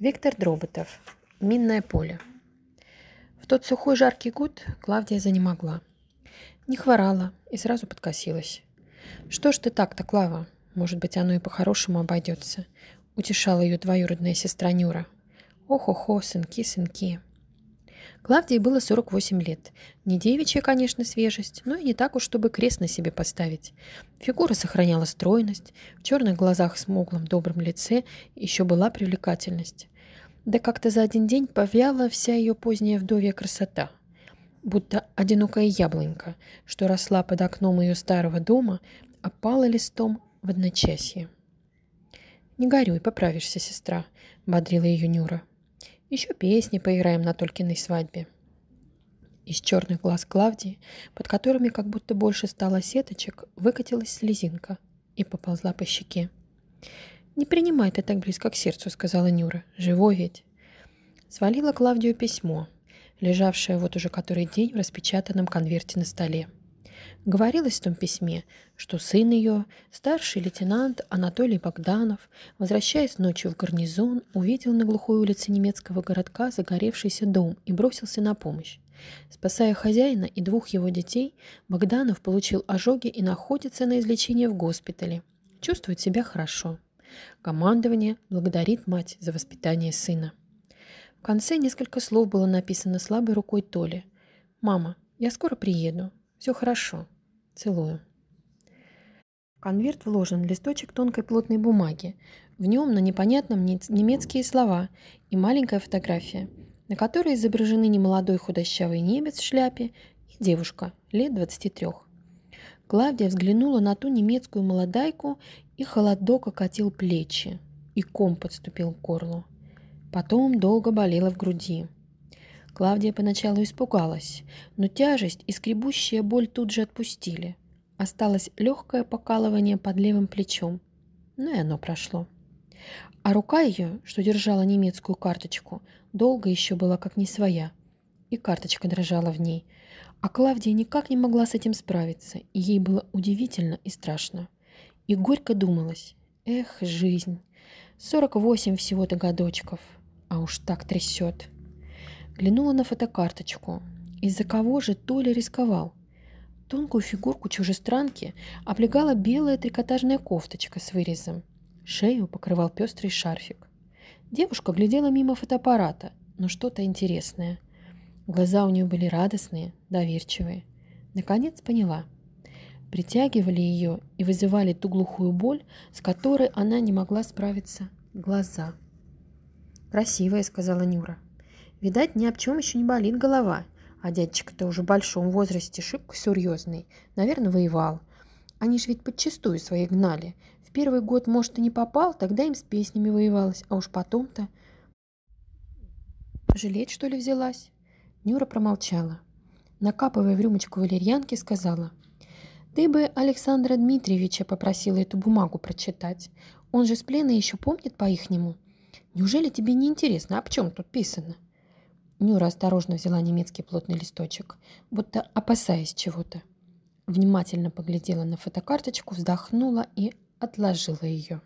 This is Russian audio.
Виктор Дроботов. Минное поле. В тот сухой жаркий год Клавдия занемогла. Не хворала и сразу подкосилась. «Что ж ты так-то, Клава? Может быть, оно и по-хорошему обойдется», — утешала ее двоюродная сестра Нюра. «Ох-охо, сынки, сынки». Клавдии было 48 лет. Не девичья, конечно, свежесть, но и не так уж, чтобы крест на себе поставить. Фигура сохраняла стройность, в черных глазах смуглом добром лице еще была привлекательность. Да как-то за один день повяла вся ее поздняя вдовья красота. Будто одинокая яблонька, что росла под окном ее старого дома, опала листом в одночасье. «Не горюй, поправишься, сестра», — бодрила ее Нюра. Еще песни поиграем на Толькиной свадьбе. Из черных глаз Клавдии, под которыми как будто больше стало сеточек, выкатилась слезинка и поползла по щеке. «Не принимай ты так близко к сердцу», — сказала Нюра. «Живой ведь». Свалила Клавдию письмо, лежавшее вот уже который день в распечатанном конверте на столе. Говорилось в том письме, что сын ее, старший лейтенант Анатолий Богданов, возвращаясь ночью в гарнизон, увидел на глухой улице немецкого городка загоревшийся дом и бросился на помощь. Спасая хозяина и двух его детей, Богданов получил ожоги и находится на излечении в госпитале. Чувствует себя хорошо. Командование благодарит мать за воспитание сына. В конце несколько слов было написано слабой рукой Толи. «Мама, я скоро приеду. Все хорошо. Целую. В конверт вложен листочек тонкой плотной бумаги. В нем на непонятном немецкие слова и маленькая фотография, на которой изображены немолодой худощавый немец в шляпе и девушка лет 23. Клавдия взглянула на ту немецкую молодайку, и холодок окатил плечи, и ком подступил к горлу. Потом долго болело в груди. Клавдия поначалу испугалась, но тяжесть и скребущая боль тут же отпустили. Осталось легкое покалывание под левым плечом, но и оно прошло. А рука ее, что держала немецкую карточку, долго еще была как не своя, и карточка дрожала в ней. А Клавдия никак не могла с этим справиться, и ей было удивительно и страшно. И горько думалось, эх, жизнь, 48 всего-то годочков, а уж так трясет. Глянула на фотокарточку. Из-за кого же Толя рисковал? Тонкую фигурку чужестранки облегала белая трикотажная кофточка с вырезом. Шею покрывал пестрый шарфик. Девушка глядела мимо фотоаппарата, но что-то интересное. Глаза у нее были радостные, доверчивые. Наконец поняла. Притягивали ее и вызывали ту глухую боль, с которой она не могла справиться. Глаза. «Красивая», — сказала Нюра. Видать, ни об чем еще не болит голова. А дядечка-то уже в большом возрасте, шибко серьезный. Наверное, воевал. Они ж ведь подчистую свои гнали. В первый год, может, и не попал, тогда им с песнями воевалось. А уж потом-то... Жалеть, что ли, взялась? Нюра промолчала. Накапывая в рюмочку валерьянки, сказала. Ты бы Александра Дмитриевича попросила эту бумагу прочитать. Он же с плена еще помнит по-ихнему. Неужели тебе не интересно, в чем тут писано? Нюра осторожно взяла немецкий плотный листочек, будто опасаясь чего-то. Внимательно поглядела на фотокарточку, вздохнула и отложила ее.